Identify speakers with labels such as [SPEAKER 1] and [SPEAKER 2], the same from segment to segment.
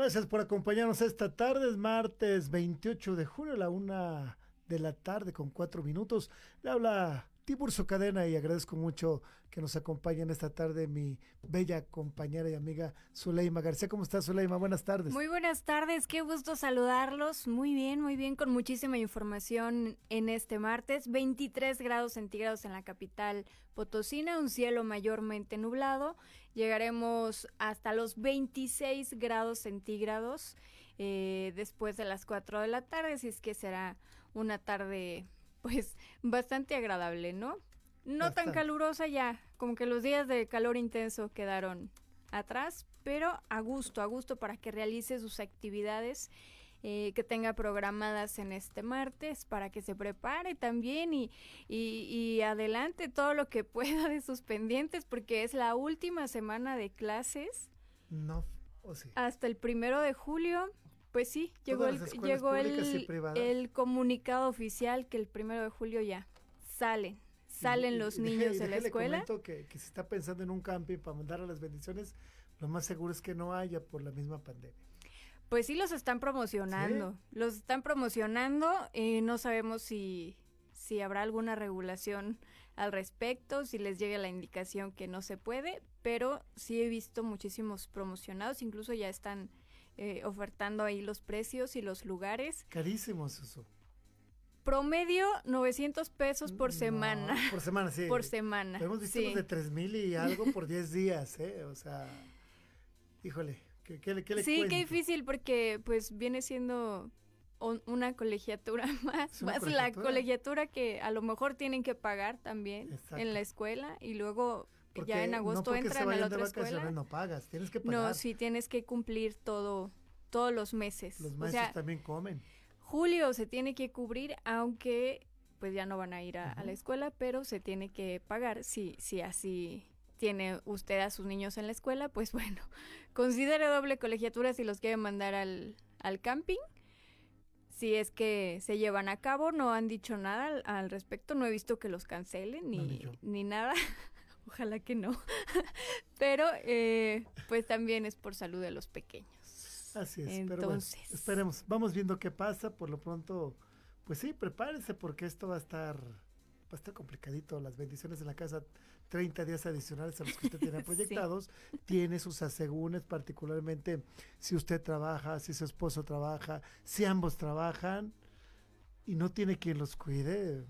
[SPEAKER 1] Gracias por acompañarnos esta tarde. Es martes 28 de julio, a la una de la tarde con cuatro minutos. Le habla Tiburcio Cadena y agradezco mucho que nos acompañen esta tarde mi bella compañera y amiga Zuleima García. ¿Cómo estás, Zuleima? Buenas tardes.
[SPEAKER 2] Muy buenas tardes, qué gusto saludarlos. Muy bien, muy bien, con muchísima información en este martes. 23 grados centígrados en la capital Potosina, un cielo mayormente nublado. Llegaremos hasta los 26 grados centígrados eh, después de las 4 de la tarde, si es que será una tarde pues bastante agradable, ¿no? No tan calurosa ya, como que los días de calor intenso quedaron atrás, pero a gusto, a gusto para que realice sus actividades eh, que tenga programadas en este martes, para que se prepare también y, y, adelante todo lo que pueda de sus pendientes, porque es la última semana de clases.
[SPEAKER 1] No, o sí.
[SPEAKER 2] Hasta el primero de julio. Pues sí, llegó el, llegó el, comunicado oficial que el primero de julio ya salen, salen los niños de la escuela.
[SPEAKER 1] Que, que se está pensando en un camping para mandar a las bendiciones, lo más seguro es que no haya por la misma pandemia.
[SPEAKER 2] Pues sí los están promocionando, los están promocionando, eh, no sabemos si, si habrá alguna regulación al respecto, si les llegue la indicación que no se puede, pero sí he visto muchísimos promocionados, incluso ya están eh, ofertando ahí los precios y los lugares.
[SPEAKER 1] Carísimos eso.
[SPEAKER 2] Promedio 900 pesos por semana.
[SPEAKER 1] Por semana, sí.
[SPEAKER 2] por semana.
[SPEAKER 1] hemos visto de 3 mil y algo por 10 días, ¿eh? O sea, híjole, ¿qué, qué, qué le
[SPEAKER 2] Sí, qué difícil porque pues viene siendo una colegiatura más, más la colegiatura que a lo mejor tienen que pagar también en la escuela y luego ya en agosto entran a la otra escuela.
[SPEAKER 1] No pagas, tienes que pagar.
[SPEAKER 2] No, sí tienes que cumplir todo, todos los meses.
[SPEAKER 1] Los maestros también comen.
[SPEAKER 2] Julio se tiene que cubrir, aunque pues ya no van a ir a, la escuela, pero se tiene que pagar si, si así tiene usted a sus niños en la escuela, pues bueno, considere doble colegiatura si los quiere mandar al, al camping. Si es que se llevan a cabo, no han dicho nada al, respecto, no he visto que los cancelen ni, ni nada. ojalá que no. Pero eh, pues también es por salud de los pequeños.
[SPEAKER 1] Así es, Entonces, pero esperemos, vamos viendo qué pasa, por lo pronto, pues sí, prepárense porque esto va a estar va a estar complicadito, las bendiciones en la casa, 30 días adicionales a los que usted tiene proyectados, tiene sus asegúnes, particularmente si usted trabaja, si su esposo trabaja, si ambos trabajan y no tiene quien los cuide,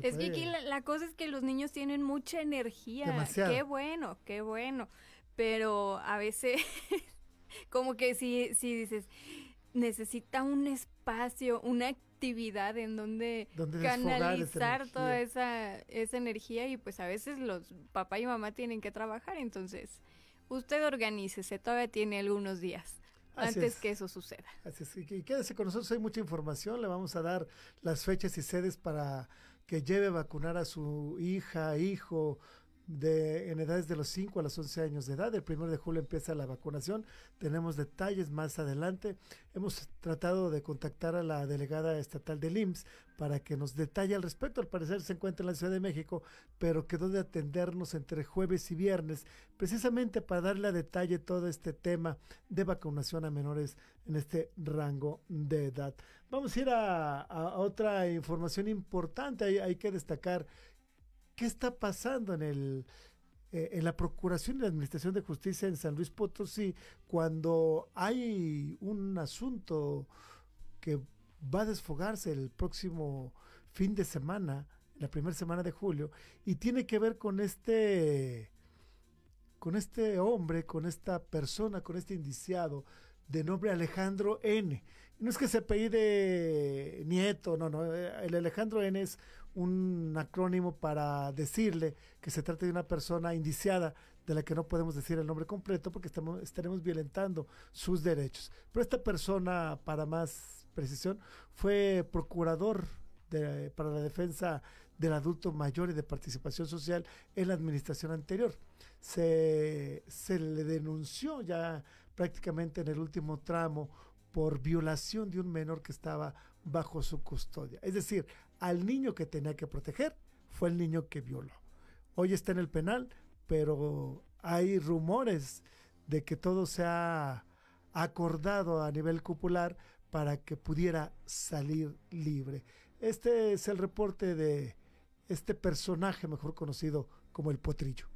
[SPEAKER 2] es que aquí la, cosa es que los niños tienen mucha energía. Qué bueno, qué bueno. Pero a veces, como que si, si dices, necesita un espacio, una actividad en donde, canalizar toda esa, esa energía y pues a veces los papá y mamá tienen que trabajar, entonces usted organícese, todavía tiene algunos días. antes que eso suceda.
[SPEAKER 1] Así es, y quédese con nosotros, hay mucha información, le vamos a dar las fechas y sedes para que lleve a vacunar a su hija, hijo, de, en edades de los 5 a los 11 años de edad. El primero de julio empieza la vacunación. Tenemos detalles más adelante. Hemos tratado de contactar a la delegada estatal del IMSS para que nos detalle al respecto. Al parecer se encuentra en la Ciudad de México, pero quedó de atendernos entre jueves y viernes, precisamente para darle a detalle todo este tema de vacunación a menores en este rango de edad. Vamos a ir a, otra información importante. hay que destacar qué está pasando en el eh, en la Procuración y la Administración de Justicia en San Luis Potosí cuando hay un asunto que va a desfogarse el próximo fin de semana, la primera semana de julio, y tiene que ver con este con este hombre, con esta persona, con este indiciado de nombre Alejandro N. No es que se apellide Nieto, no, no, el Alejandro N es un acrónimo para decirle que se trata de una persona indiciada de la que no podemos decir el nombre completo porque estamos, estaremos violentando sus derechos. Pero esta persona, para más precisión, fue procurador para la defensa del adulto mayor y de participación social en la administración anterior. Se, se le denunció ya prácticamente en el último tramo por violación de un menor que estaba bajo su custodia. Es decir, al niño que tenía que proteger fue el niño que violó. Hoy está en el penal, pero hay rumores de que todo se ha acordado a nivel cupular para que pudiera salir libre. Este es el reporte de este personaje mejor conocido como el potrillo.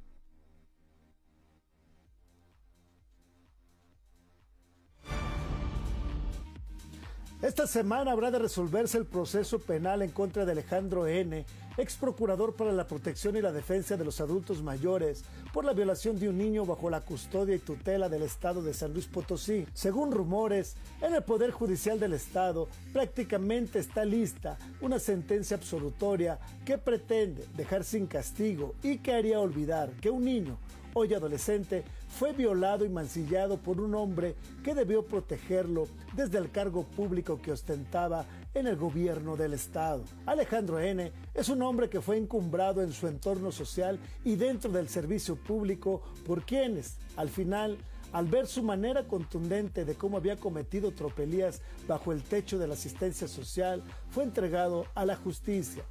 [SPEAKER 1] Esta semana habrá de resolverse el proceso penal en contra de Alejandro N., ex procurador para la protección y la defensa de los adultos mayores, por la violación de un niño bajo la custodia y tutela del Estado de San Luis Potosí. Según rumores, en el Poder Judicial del Estado prácticamente está lista una sentencia absolutoria que pretende dejar sin castigo y que haría olvidar que un niño hoy adolescente, fue violado y mancillado por un hombre que debió protegerlo desde el cargo público que ostentaba en el gobierno del Estado. Alejandro N. es un hombre que fue encumbrado en su entorno social y dentro del servicio público por quienes, al final, al ver su manera contundente de cómo había cometido tropelías bajo el techo de la asistencia social, fue entregado a la justicia.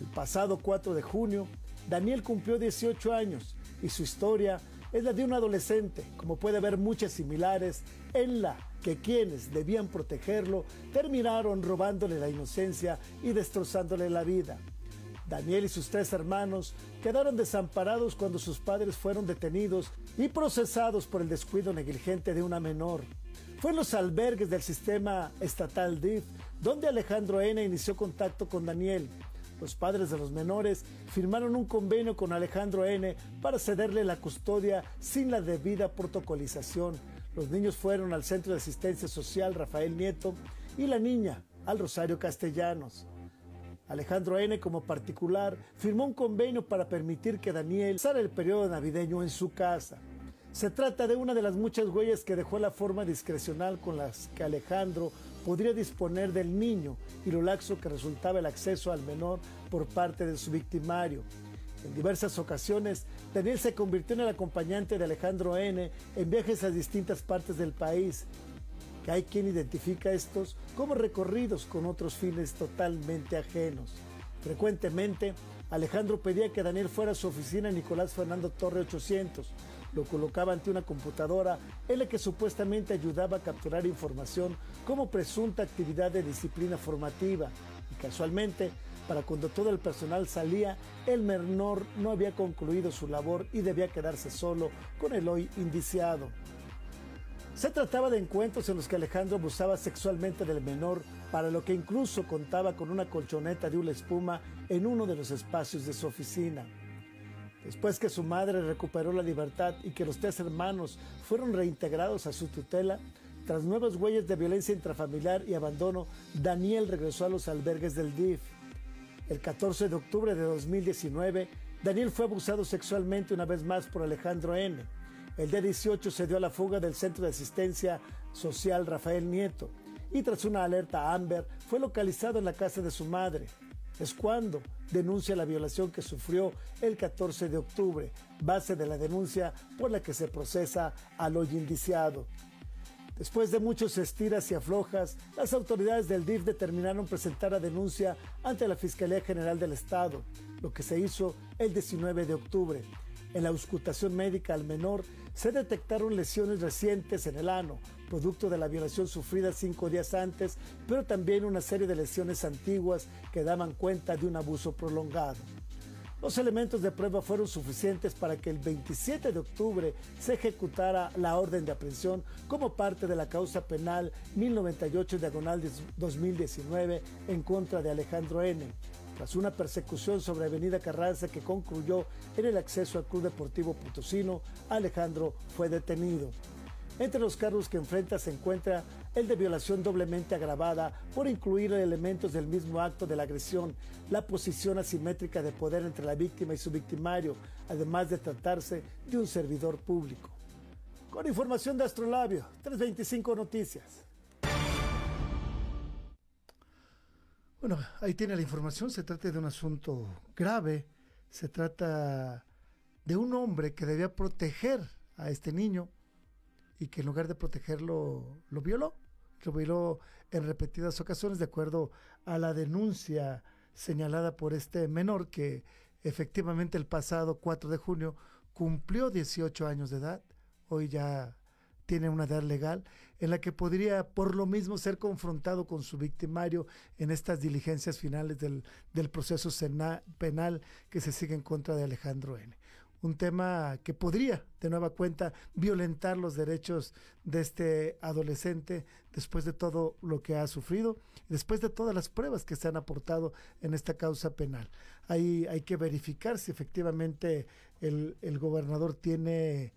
[SPEAKER 1] El pasado 4 de junio, Daniel cumplió 18 años y su historia es la de un adolescente, como puede haber muchas similares, en la que quienes debían protegerlo terminaron robándole la inocencia y destrozándole la vida. Daniel y sus tres hermanos quedaron desamparados cuando sus padres fueron detenidos y procesados por el descuido negligente de una menor. Fue en los albergues del sistema estatal DIF donde Alejandro N. inició contacto con Daniel, los padres de los menores firmaron un convenio con Alejandro N. para cederle la custodia sin la debida protocolización. Los niños fueron al Centro de Asistencia Social Rafael Nieto y la niña al Rosario Castellanos. Alejandro N. como particular firmó un convenio para permitir que Daniel pasara el periodo navideño en su casa. Se trata de una de las muchas huellas que dejó la forma discrecional con las que Alejandro podría disponer del niño y lo laxo que resultaba el acceso al menor por parte de su victimario. En diversas ocasiones, Daniel se convirtió en el acompañante de Alejandro N. en viajes a distintas partes del país, que hay quien identifica estos como recorridos con otros fines totalmente ajenos. Frecuentemente, Alejandro pedía que Daniel fuera a su oficina en Nicolás Fernando Torre 800, lo colocaba ante una computadora en la que supuestamente ayudaba a capturar información como presunta actividad de disciplina formativa. Y casualmente, para cuando todo el personal salía, el menor no había concluido su labor y debía quedarse solo con el hoy indiciado. Se trataba de encuentros en los que Alejandro abusaba sexualmente del menor, para lo que incluso contaba con una colchoneta de una espuma en uno de los espacios de su oficina. Después que su madre recuperó la libertad y que los tres hermanos fueron reintegrados a su tutela, Tras nuevas huellas de violencia intrafamiliar y abandono, Daniel regresó a los albergues del DIF. El 14 de octubre de 2019, Daniel fue abusado sexualmente una vez más por Alejandro N. El día 18 se dio a la fuga del Centro de Asistencia Social Rafael Nieto y tras una alerta Amber fue localizado en la casa de su madre. Es cuando denuncia la violación que sufrió el 14 de octubre, base de la denuncia por la que se procesa al hoy indiciado. Después de muchos estiras y aflojas, las autoridades del DIF determinaron presentar la denuncia ante la Fiscalía General del Estado, lo que se hizo el 19 de octubre. En la auscultación médica al menor se detectaron lesiones recientes en el ano, producto de la violación sufrida cinco días antes, pero también una serie de lesiones antiguas que daban cuenta de un abuso prolongado. Los elementos de prueba fueron suficientes para que el 27 de octubre se ejecutara la orden de aprehensión como parte de la causa penal 1098 diagonal 2019 en contra de Alejandro N. Tras una persecución sobre Avenida Carranza que concluyó en el acceso al Club Deportivo Potosino, Alejandro fue detenido. Entre los cargos que enfrenta se encuentra el de violación doblemente agravada por incluir elementos del mismo acto de la agresión, la posición asimétrica de poder entre la víctima y su victimario, además de tratarse de un servidor público. Con información de Astrolabio, 325 Noticias. Bueno, ahí tiene la información, se trata de un asunto grave, se trata de un hombre que debía proteger a este niño, y que en lugar de protegerlo lo violó. Lo violó en repetidas ocasiones de acuerdo a la denuncia señalada por este menor que efectivamente el pasado 4 de junio cumplió 18 años de edad, hoy ya tiene una edad legal en la que podría por lo mismo ser confrontado con su victimario en estas diligencias finales del, del proceso penal que se sigue en contra de Alejandro N un tema que podría, de nueva cuenta, violentar los derechos de este adolescente después de todo lo que ha sufrido, después de todas las pruebas que se han aportado en esta causa penal. Ahí hay que verificar si efectivamente el, el gobernador tiene,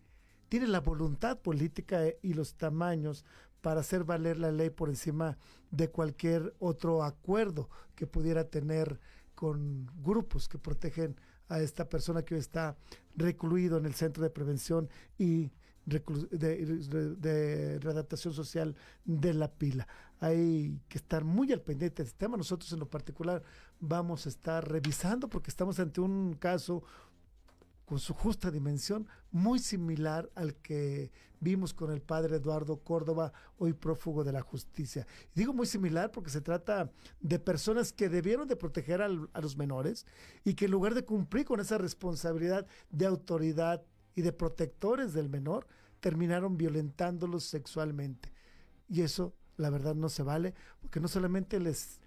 [SPEAKER 1] tiene la voluntad política y los tamaños para hacer valer la ley por encima de cualquier otro acuerdo que pudiera tener con grupos que protegen a esta persona que hoy está recluido en el Centro de Prevención y de, readaptación social de la pila. Hay que estar muy al pendiente de este tema. Nosotros en lo particular vamos a estar revisando porque estamos ante un caso con su justa dimensión, muy similar al que vimos con el padre Eduardo Córdoba, hoy prófugo de la justicia. digo muy similar porque se trata de personas que debieron de proteger a los menores y que en lugar de cumplir con esa responsabilidad de autoridad y de protectores del menor, terminaron violentándolos sexualmente. Y eso, la verdad, no se vale, porque no solamente les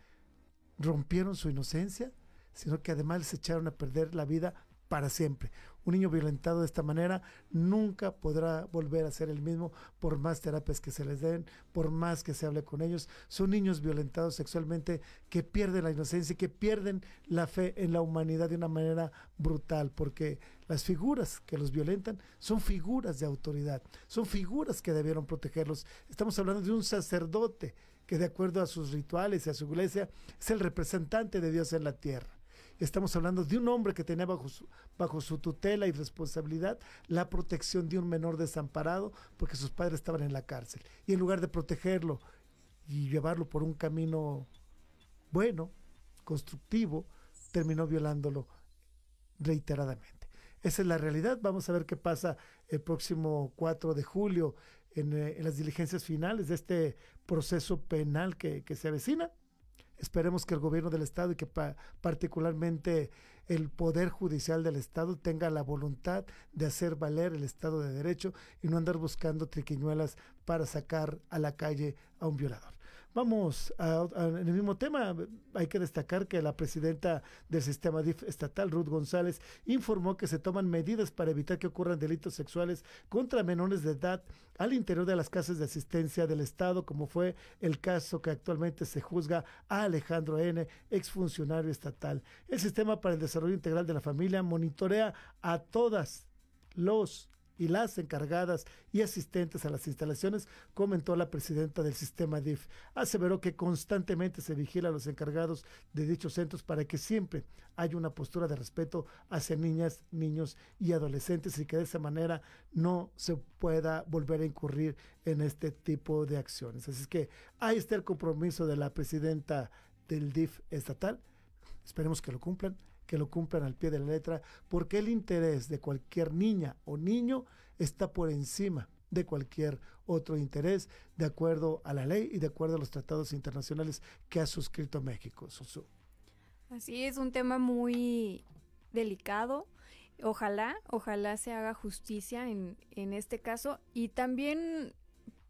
[SPEAKER 1] rompieron su inocencia, sino que además les echaron a perder la vida para siempre. Un niño violentado de esta manera nunca podrá volver a ser el mismo por más terapias que se les den, por más que se hable con ellos. Son niños violentados sexualmente que pierden la inocencia y que pierden la fe en la humanidad de una manera brutal, porque las figuras que los violentan son figuras de autoridad, son figuras que debieron protegerlos. Estamos hablando de un sacerdote que de acuerdo a sus rituales y a su iglesia es el representante de Dios en la tierra. Estamos hablando de un hombre que tenía bajo su, tutela y responsabilidad la protección de un menor desamparado porque sus padres estaban en la cárcel. Y en lugar de protegerlo y llevarlo por un camino bueno, constructivo, terminó violándolo reiteradamente. Esa es la realidad. Vamos a ver qué pasa el próximo 4 de julio en, eh, las diligencias finales de este proceso penal que se avecina. Esperemos que el gobierno del Estado y que particularmente el Poder Judicial del Estado tenga la voluntad de hacer valer el Estado de Derecho y no andar buscando triquiñuelas para sacar a la calle a un violador. Vamos a, en el mismo tema. Hay que destacar que la presidenta del sistema DIF estatal, Ruth González, informó que se toman medidas para evitar que ocurran delitos sexuales contra menores de edad al interior de las casas de asistencia del Estado, como fue el caso que actualmente se juzga a Alejandro N., exfuncionario estatal. El Sistema para el Desarrollo Integral de la Familia monitorea a todas los y las encargadas y asistentes a las instalaciones, comentó la presidenta del sistema DIF. Aseveró que constantemente se vigila a los encargados de dichos centros para que siempre haya una postura de respeto hacia niñas, niños y adolescentes y que de esa manera no se pueda volver a incurrir en este tipo de acciones. Así es que ahí está el compromiso de la presidenta del DIF estatal. Esperemos que lo cumplan que lo cumplan al pie de la letra, porque el interés de cualquier niña o niño está por encima de cualquier otro interés, de acuerdo a la ley y de acuerdo a los tratados internacionales que ha suscrito México.
[SPEAKER 2] Así es, un tema muy delicado. Ojalá, ojalá se haga justicia en, en este caso y también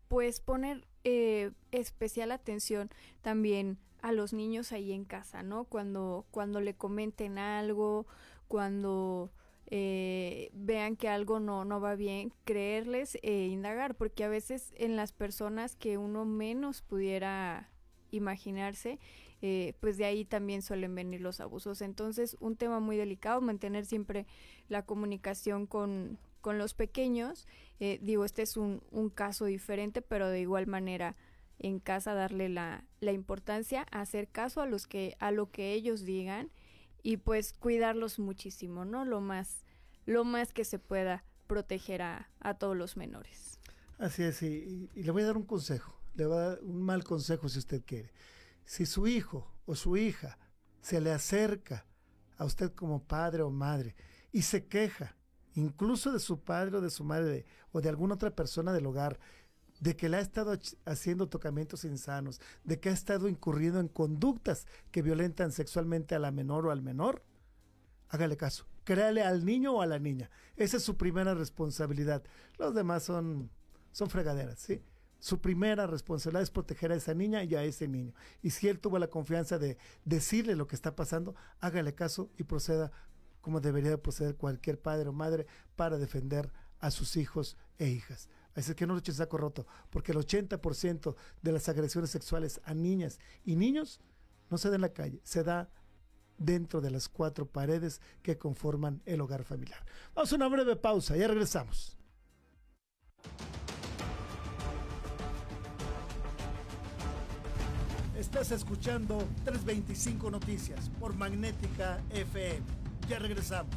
[SPEAKER 2] pues poner eh, especial atención también a los niños ahí en casa, ¿no? Cuando, cuando le comenten algo, cuando eh, vean que algo no, no va bien, creerles e indagar, porque a veces en las personas que uno menos pudiera imaginarse, eh, pues de ahí también suelen venir los abusos. Entonces, un tema muy delicado, mantener siempre la comunicación con, con los pequeños. digo, este es un, un caso diferente, pero de igual manera en casa darle la, la importancia, hacer caso a los que, a lo que ellos digan y pues cuidarlos muchísimo, ¿no? Lo más, lo más que se pueda proteger a, a todos los menores.
[SPEAKER 1] Así es, y, y, le voy a dar un consejo, le voy a dar un mal consejo si usted quiere. Si su hijo o su hija se le acerca a usted como padre o madre y se queja, incluso de su padre o de su madre o de alguna otra persona del hogar, de que le ha estado haciendo tocamientos insanos, de que ha estado incurriendo en conductas que violentan sexualmente a la menor o al menor, hágale caso. Créale al niño o a la niña. Esa es su primera responsabilidad. Los demás son, son fregaderas, ¿sí? Su primera responsabilidad es proteger a esa niña y a ese niño. Y si él tuvo la confianza de decirle lo que está pasando, hágale caso y proceda como debería proceder cualquier padre o madre para defender a sus hijos e hijas. Así que no lo echen saco roto, porque el 80% de las agresiones sexuales a niñas y niños no se da en la calle, se da dentro de las cuatro paredes que conforman el hogar familiar. Vamos a una breve pausa, ya regresamos. Estás escuchando 325 Noticias por Magnética FM. Ya regresamos.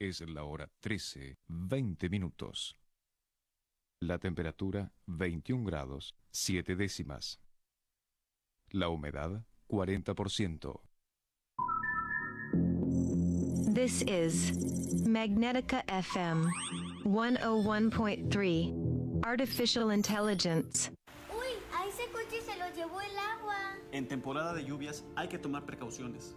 [SPEAKER 3] Es la hora 13, 20 minutos. La temperatura 21 grados, 7 décimas. La humedad 40%.
[SPEAKER 4] This is Magnetica FM 101.3 Artificial Intelligence.
[SPEAKER 5] Uy, a ese coche se lo llevó el agua.
[SPEAKER 6] En temporada de lluvias hay que tomar precauciones.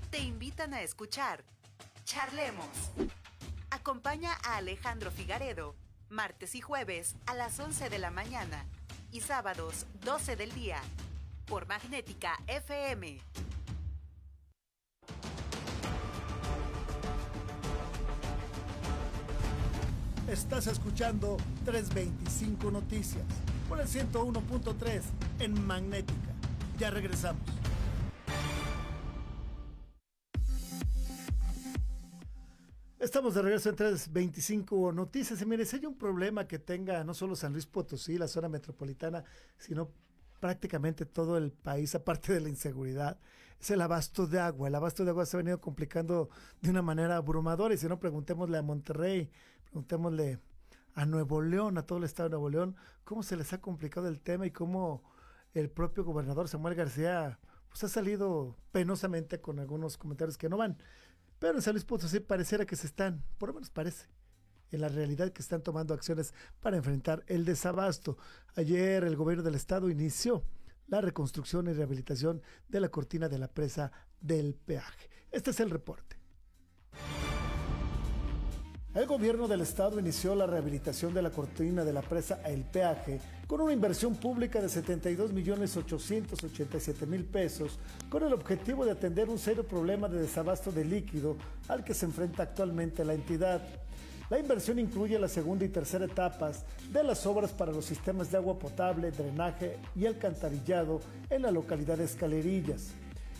[SPEAKER 7] te invitan a escuchar Charlemos. Acompaña a Alejandro Figaredo, martes y jueves a las 11 de la mañana y sábados 12 del día, por Magnética FM.
[SPEAKER 1] Estás escuchando 325 Noticias por el 101.3 en Magnética. Ya regresamos. Estamos de regreso en 325 Noticias. Y mire, si hay un problema que tenga no solo San Luis Potosí, la zona metropolitana, sino prácticamente todo el país, aparte de la inseguridad, es el abasto de agua. El abasto de agua se ha venido complicando de una manera abrumadora. Y si no, preguntémosle a Monterrey, preguntémosle a Nuevo León, a todo el estado de Nuevo León, cómo se les ha complicado el tema y cómo el propio gobernador Samuel García pues ha salido penosamente con algunos comentarios que no van. Pero en San Luis Potosí pareciera que se están, por lo menos parece, en la realidad que están tomando acciones para enfrentar el desabasto. Ayer el gobierno del estado inició la reconstrucción y rehabilitación de la cortina de la presa del peaje. Este es el reporte. El gobierno del estado inició la rehabilitación de la cortina de la presa El Peaje con una inversión pública de 72 millones 887 mil pesos con el objetivo de atender un serio problema de desabasto de líquido al que se enfrenta actualmente la entidad. La inversión incluye la segunda y tercera etapas de las obras para los sistemas de agua potable, drenaje y alcantarillado en la localidad de Escalerillas.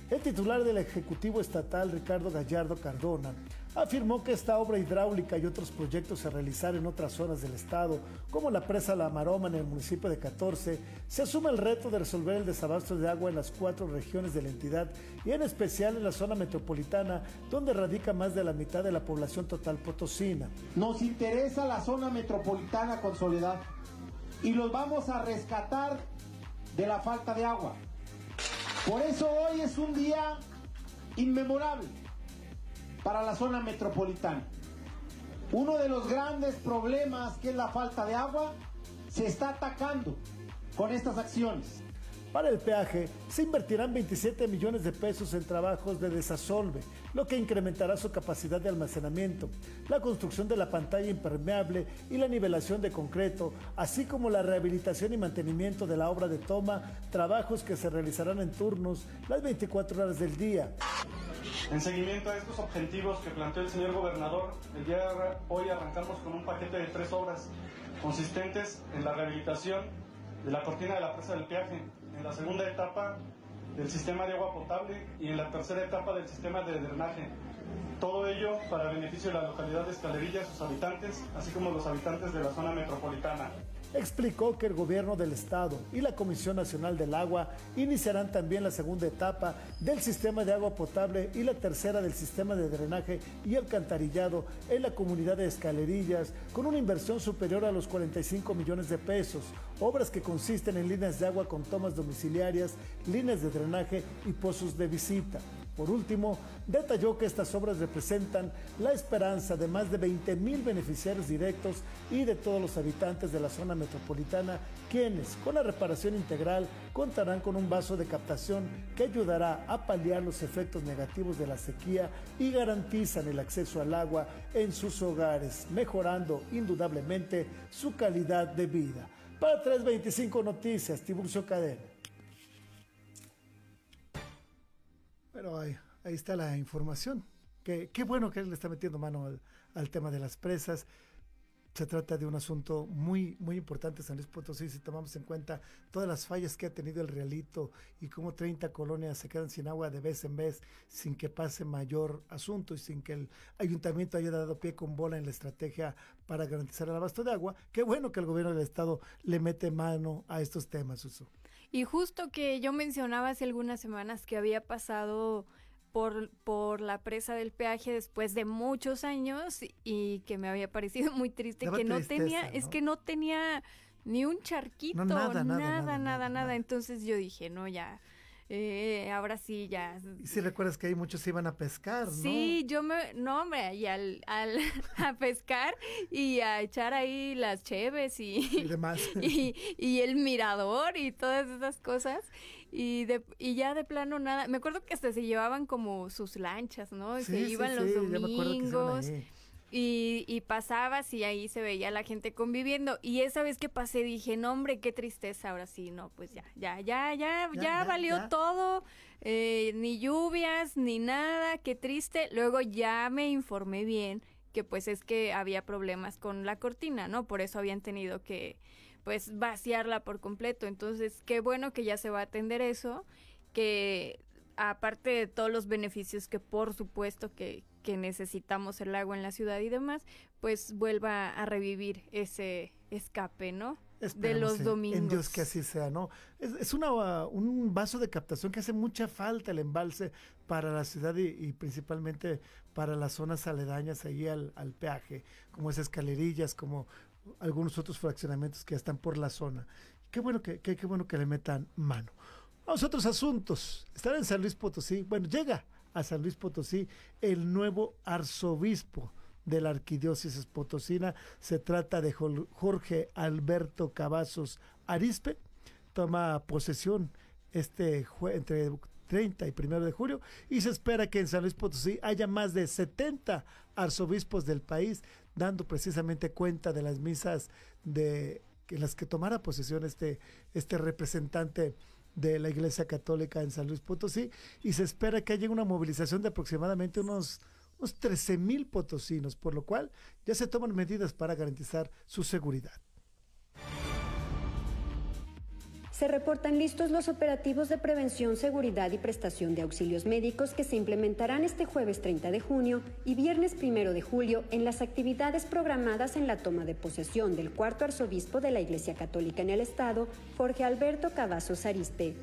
[SPEAKER 1] El titular del Ejecutivo Estatal, Ricardo Gallardo Cardona, afirmó que esta obra hidráulica y otros proyectos se realizar en otras zonas del estado, como la presa La Maroma en el municipio de 14, se asume el reto de resolver el desabasto de agua en las cuatro regiones de la entidad y en especial en la zona metropolitana, donde radica más de la mitad de la población total potosina.
[SPEAKER 8] Nos interesa la zona metropolitana con soledad y los vamos a rescatar de la falta de agua. Por eso hoy es un día inmemorable para la zona metropolitana. Uno de los grandes problemas que es la falta de agua se está atacando con estas acciones.
[SPEAKER 1] Para el peaje se invertirán 27 millones de pesos en trabajos de desasolve, lo que incrementará su capacidad de almacenamiento, la construcción de la pantalla impermeable y la nivelación de concreto, así como la rehabilitación y mantenimiento de la obra de toma, trabajos que se realizarán en turnos las 24 horas del día.
[SPEAKER 9] En seguimiento a estos objetivos que planteó el señor gobernador, el día de hoy arrancamos con un paquete de tres obras consistentes en la rehabilitación de la cortina de la presa del peaje, en la segunda etapa del sistema de agua potable y en la tercera etapa del sistema de drenaje. Todo ello para beneficio de la localidad de Escalerillas, sus habitantes, así como los habitantes de la zona metropolitana
[SPEAKER 1] explicó que el gobierno del estado y la Comisión Nacional del Agua iniciarán también la segunda etapa del sistema de agua potable y la tercera del sistema de drenaje y alcantarillado en la comunidad de Escalerillas con una inversión superior a los 45 millones de pesos, obras que consisten en líneas de agua con tomas domiciliarias, líneas de drenaje y pozos de visita. Por último, detalló que estas obras representan la esperanza de más de 20 mil beneficiarios directos y de todos los habitantes de la zona metropolitana, quienes, con la reparación integral, contarán con un vaso de captación que ayudará a paliar los efectos negativos de la sequía y garantizan el acceso al agua en sus hogares, mejorando indudablemente su calidad de vida. Para 325 Noticias, Tiburcio Cadena. Pero ahí, está la información. Qué, bueno que él le está metiendo mano al, tema de las presas. Se trata de un asunto muy, muy importante San Luis Potosí, si tomamos en cuenta todas las fallas que ha tenido el realito y cómo 30 colonias se quedan sin agua de vez en vez sin que pase mayor asunto y sin que el ayuntamiento haya dado pie con bola en la estrategia para garantizar el abasto de agua. Qué bueno que el gobierno del estado le mete mano a estos temas, Uso.
[SPEAKER 2] Y justo que yo mencionaba hace algunas semanas que había pasado por, por la presa del peaje después de muchos años y que me había parecido muy triste que no tenía, es que no tenía ni un charquito, nada, nada, nada, nada, Entonces yo dije, no, ya, eh, ahora sí ya.
[SPEAKER 1] Y si recuerdas que ahí muchos iban a pescar, ¿no?
[SPEAKER 2] Sí, yo me, no hombre, y al, al a pescar y a echar ahí las cheves y,
[SPEAKER 1] y demás.
[SPEAKER 2] y, y el mirador y todas esas cosas. Y, de, y ya de plano nada. Me acuerdo que hasta se llevaban como sus lanchas, ¿no?
[SPEAKER 1] Sí,
[SPEAKER 2] se iban
[SPEAKER 1] sí,
[SPEAKER 2] los
[SPEAKER 1] sí,
[SPEAKER 2] domingos. Y, y pasabas y ahí se veía la gente conviviendo. Y esa vez que pasé dije, no hombre, qué tristeza, ahora sí, no, pues ya, ya, ya, ya, ya, ya valió ya. todo, eh, ni lluvias, ni nada, qué triste. Luego ya me informé bien que pues es que había problemas con la cortina, ¿no? Por eso habían tenido que pues vaciarla por completo. Entonces, qué bueno que ya se va a atender eso, que aparte de todos los beneficios que por supuesto que, que necesitamos el agua en la ciudad y demás, pues vuelva a revivir ese escape, ¿no? de los domingos.
[SPEAKER 1] En Dios que así sea, ¿no? Es, es una, un vaso de captación que hace mucha falta el embalse para la ciudad y, y principalmente para las zonas aledañas ahí al, al, peaje, como esas escalerillas, como algunos otros fraccionamientos que ya están por la zona. Qué bueno que, qué, qué bueno que le metan mano. Vamos a otros asuntos. Estar en San Luis Potosí. Bueno, llega a San Luis Potosí el nuevo arzobispo de la arquidiócesis potosina. Se trata de Jorge Alberto Cavazos Arispe. Toma posesión este entre 30 y 1 de julio y se espera que en San Luis Potosí haya más de 70 arzobispos del país dando precisamente cuenta de las misas de en las que tomara posesión este, este representante de la Iglesia Católica en San Luis Potosí y se espera que haya una movilización de aproximadamente unos unos 13 mil potosinos, por lo cual ya se toman medidas para garantizar su seguridad.
[SPEAKER 10] Se reportan listos los operativos de prevención, seguridad y prestación de auxilios médicos que se implementarán este jueves 30 de junio y viernes 1 de julio en las actividades programadas en la toma de posesión del cuarto arzobispo de la Iglesia Católica en el Estado, Jorge Alberto Cavazos Arispe.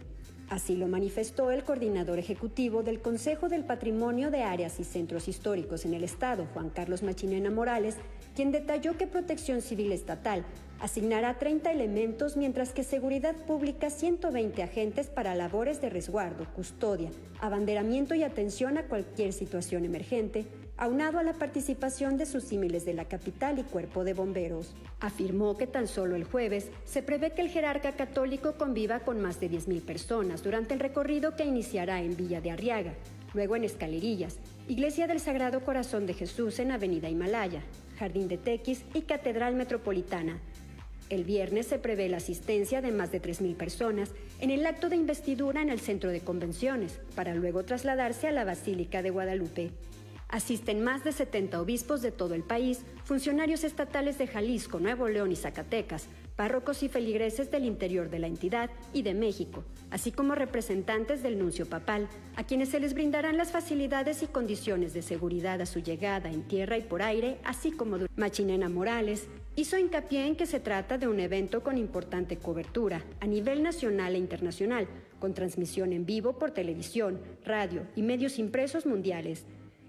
[SPEAKER 10] Así lo manifestó el coordinador ejecutivo del Consejo del Patrimonio de Áreas y Centros Históricos en el Estado, Juan Carlos Machinena Morales, quien detalló que Protección Civil Estatal asignará 30 elementos, mientras que Seguridad Pública 120 agentes para labores de resguardo, custodia, abanderamiento y atención a cualquier situación emergente, aunado a la participación de sus símiles de la capital y cuerpo de bomberos. Afirmó que tan solo el jueves se prevé que el jerarca católico conviva con más de 10.000 personas durante el recorrido que iniciará en Villa de Arriaga, luego en Escalerillas, Iglesia del Sagrado Corazón de Jesús en Avenida Himalaya, Jardín de Tequis y Catedral Metropolitana. El viernes se prevé la asistencia de más de 3.000 personas en el acto de investidura en el centro de convenciones, para luego trasladarse a la Basílica de Guadalupe. Asisten más de 70 obispos de todo el país, funcionarios estatales de Jalisco, Nuevo León y Zacatecas, párrocos y feligreses del interior de la entidad y de México, así como representantes del nuncio papal, a quienes se les brindarán las facilidades y condiciones de seguridad a su llegada en tierra y por aire, así como Machinena Morales, hizo hincapié en que se trata de un evento con importante cobertura a nivel nacional e internacional, con transmisión en vivo por televisión, radio y medios impresos mundiales,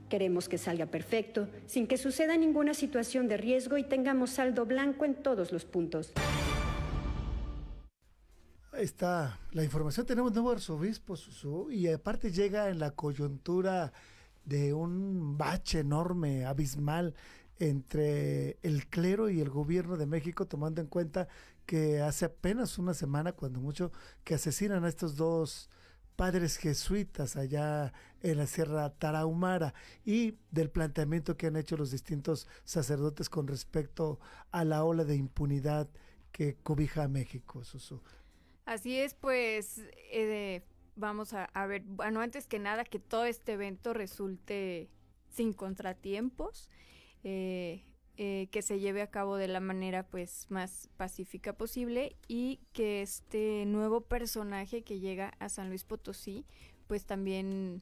[SPEAKER 10] Queremos que salga perfecto, sin que suceda ninguna situación de riesgo y tengamos saldo blanco en todos los puntos.
[SPEAKER 1] Ahí está la información. Tenemos nuevo arzobispo y aparte llega en la coyuntura de un bache enorme, abismal entre el clero y el gobierno de México, tomando en cuenta que hace apenas una semana, cuando mucho, que asesinan a estos dos padres jesuitas allá en la Sierra Tarahumara y del planteamiento que han hecho los distintos sacerdotes con respecto a la ola de impunidad que cobija a México, Susu.
[SPEAKER 2] Así es, pues eh, vamos a, a, ver, bueno, antes que nada, que todo este evento resulte sin contratiempos. Eh, eh, que se lleve a cabo de la manera pues más pacífica posible y que este nuevo personaje que llega a San Luis Potosí pues también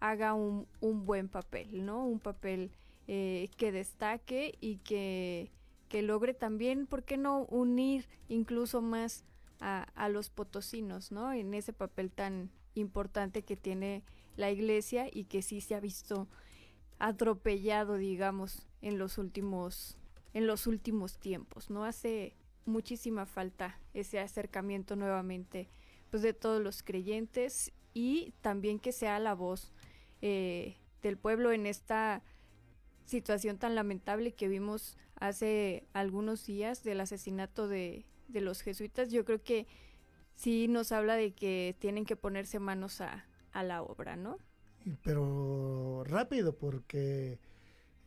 [SPEAKER 2] haga un, un buen papel, ¿no? Un papel eh, que destaque y que, que logre también, ¿por qué no unir incluso más a, a los potosinos, ¿no? En ese papel tan importante que tiene la iglesia y que sí se ha visto atropellado, digamos, en los últimos en los últimos tiempos. No hace muchísima falta ese acercamiento nuevamente pues de todos los creyentes y también que sea la voz eh, del pueblo en esta situación tan lamentable que vimos hace algunos días del asesinato de, de los jesuitas. Yo creo que sí nos habla de que tienen que ponerse manos a, a la obra, ¿no?
[SPEAKER 1] Pero rápido, porque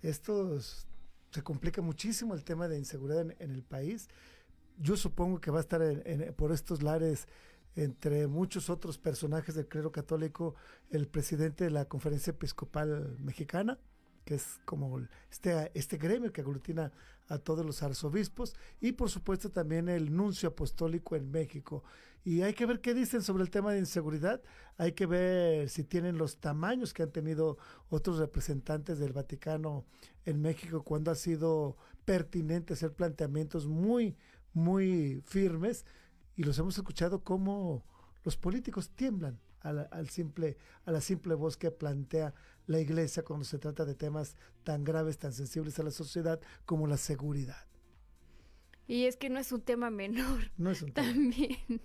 [SPEAKER 1] esto se complica muchísimo el tema de inseguridad en, el país. Yo supongo que va a estar por estos lares entre muchos otros personajes del clero católico, el presidente de la Conferencia Episcopal Mexicana, que es como este, este gremio que aglutina a todos los arzobispos, y por supuesto también el nuncio apostólico en México. Y hay que ver qué dicen sobre el tema de inseguridad, hay que ver si tienen los tamaños que han tenido otros representantes del Vaticano en México cuando ha sido pertinente hacer planteamientos muy, muy firmes y los hemos escuchado como los políticos tiemblan a la, al simple, a la simple voz que plantea la iglesia cuando se trata de temas tan graves, tan sensibles a la sociedad como la seguridad.
[SPEAKER 2] Y es que no es un tema menor.
[SPEAKER 1] No es un
[SPEAKER 2] tema. También.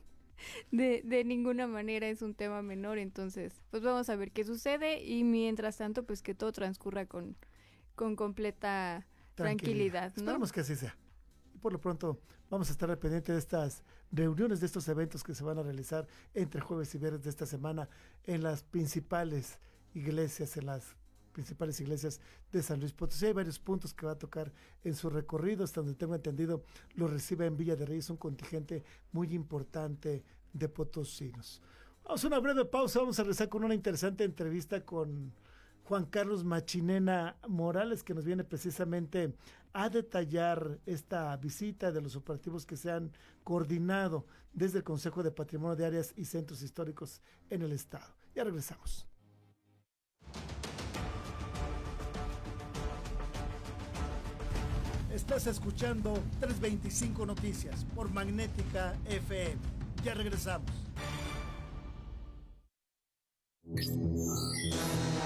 [SPEAKER 2] De, de ninguna manera es un tema menor, entonces, pues vamos a ver qué sucede y mientras tanto, pues que todo transcurra con, con completa tranquilidad. ¿no?
[SPEAKER 1] Esperemos que así sea. Por lo pronto, vamos a estar al pendiente de estas reuniones, de estos eventos que se van a realizar entre jueves y viernes de esta semana en las principales iglesias, en las principales iglesias de San Luis Potosí. Hay varios puntos que va a tocar en su recorrido, hasta donde tengo entendido, lo recibe en Villa de Reyes un contingente muy importante de potosinos. Vamos a una breve pausa, vamos a regresar con una interesante entrevista con Juan Carlos Machinena Morales, que nos viene precisamente a detallar esta visita de los operativos que se han coordinado desde el Consejo de Patrimonio de Áreas y Centros Históricos en el Estado. Ya regresamos. Estás escuchando 325 Noticias por Magnética FM. Ya regresamos.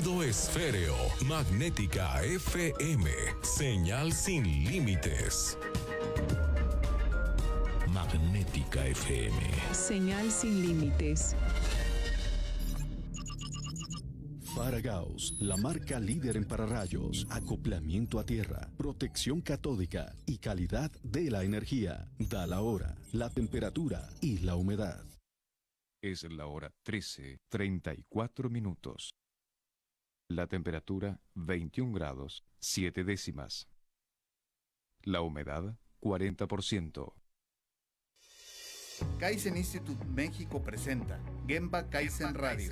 [SPEAKER 11] esféreo, magnética FM, señal sin límites. Magnética FM.
[SPEAKER 12] Señal sin límites.
[SPEAKER 13] Faragaos, la marca líder en pararrayos, acoplamiento a tierra, protección catódica y calidad de la energía. Da la hora, la temperatura y la humedad.
[SPEAKER 3] Es la hora 13, 34 minutos. La temperatura 21 grados, 7 décimas. La humedad 40%.
[SPEAKER 14] Kaizen Institute México presenta Gemba Kaizen Radio.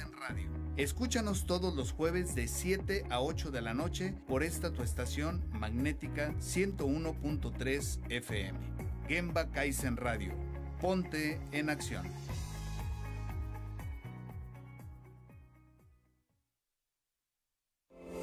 [SPEAKER 14] Escúchanos todos los jueves de 7 a 8 de la noche por esta tu estación magnética 101.3 FM. Gemba Kaizen Radio. Ponte en acción.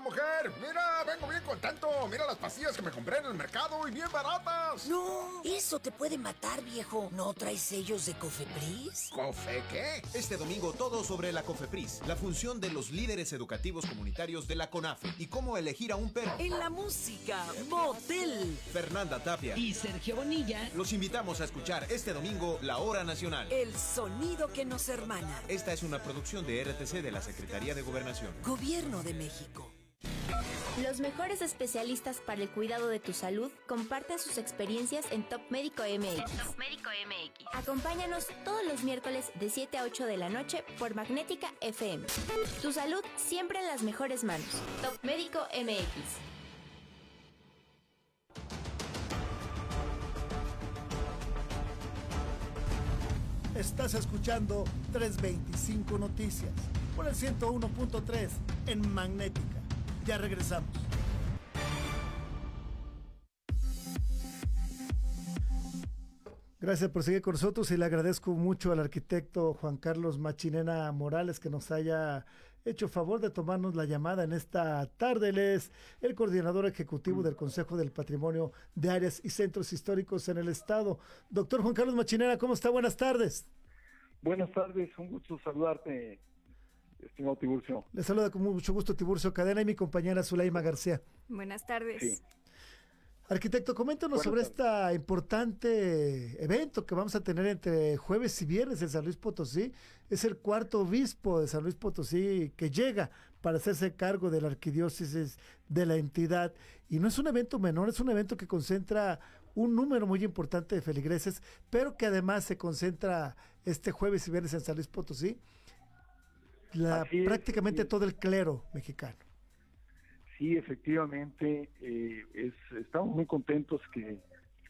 [SPEAKER 15] Mujer, mira, vengo bien contento. Mira las pastillas que me compré en el mercado y bien baratas.
[SPEAKER 16] No, eso te puede matar, viejo. ¿No traes sellos de Cofepris?
[SPEAKER 15] ¿Cofe qué?
[SPEAKER 17] Este domingo todo sobre la Cofepris, la función de los líderes educativos comunitarios de la CONAFE y cómo elegir a un perro.
[SPEAKER 16] En la música, Motel.
[SPEAKER 17] Fernanda Tapia
[SPEAKER 16] y Sergio Bonilla.
[SPEAKER 17] Los invitamos a escuchar este domingo La Hora Nacional.
[SPEAKER 16] El sonido que nos hermana.
[SPEAKER 17] Esta es una producción de RTC de la Secretaría de Gobernación.
[SPEAKER 16] Gobierno de México.
[SPEAKER 18] Los mejores especialistas para el cuidado de tu salud comparten sus experiencias en Top Médico MX.
[SPEAKER 19] Top Médico MX.
[SPEAKER 18] Acompáñanos todos los miércoles de 7 a 8 de la noche por Magnética FM. Tu salud siempre en las mejores manos. Top Médico MX.
[SPEAKER 1] Estás escuchando 325 Noticias por el 101.3 en Magnética. Ya regresamos. Gracias por seguir con nosotros y le agradezco mucho al arquitecto Juan Carlos Machinena Morales que nos haya hecho favor de tomarnos la llamada en esta tarde. Él es el coordinador ejecutivo del Consejo del Patrimonio de Áreas y Centros Históricos en el Estado. Doctor Juan Carlos Machinena, ¿cómo está? Buenas tardes.
[SPEAKER 20] Buenas tardes, un gusto saludarte, estimado Tiburcio.
[SPEAKER 1] Le saluda con mucho gusto Tiburcio Cadena y mi compañera Zuleima García.
[SPEAKER 2] Buenas tardes.
[SPEAKER 20] Sí.
[SPEAKER 1] Arquitecto, coméntanos sobre este importante evento que vamos a tener entre jueves y viernes en San Luis Potosí. Es el cuarto obispo de San Luis Potosí que llega para hacerse cargo de la arquidiócesis de la entidad. Y no es un evento menor, es un evento que concentra un número muy importante de feligreses, pero que además se concentra este jueves y viernes en San Luis Potosí, la, prácticamente todo el clero mexicano.
[SPEAKER 20] Sí, efectivamente, eh, es, estamos muy contentos que,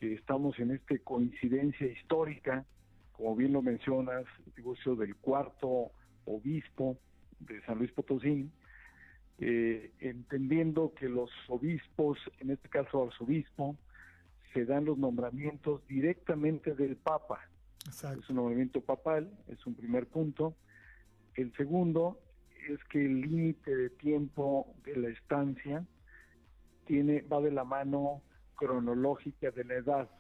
[SPEAKER 20] estamos en esta coincidencia histórica, como bien lo mencionas, negocio del cuarto obispo de San Luis Potosí, eh, entendiendo que los obispos, en este caso arzobispo, se dan los nombramientos directamente del Papa. Es un nombramiento papal, es un primer punto. El segundo es que el límite de tiempo de la estancia tiene va de la mano cronológica de la edad.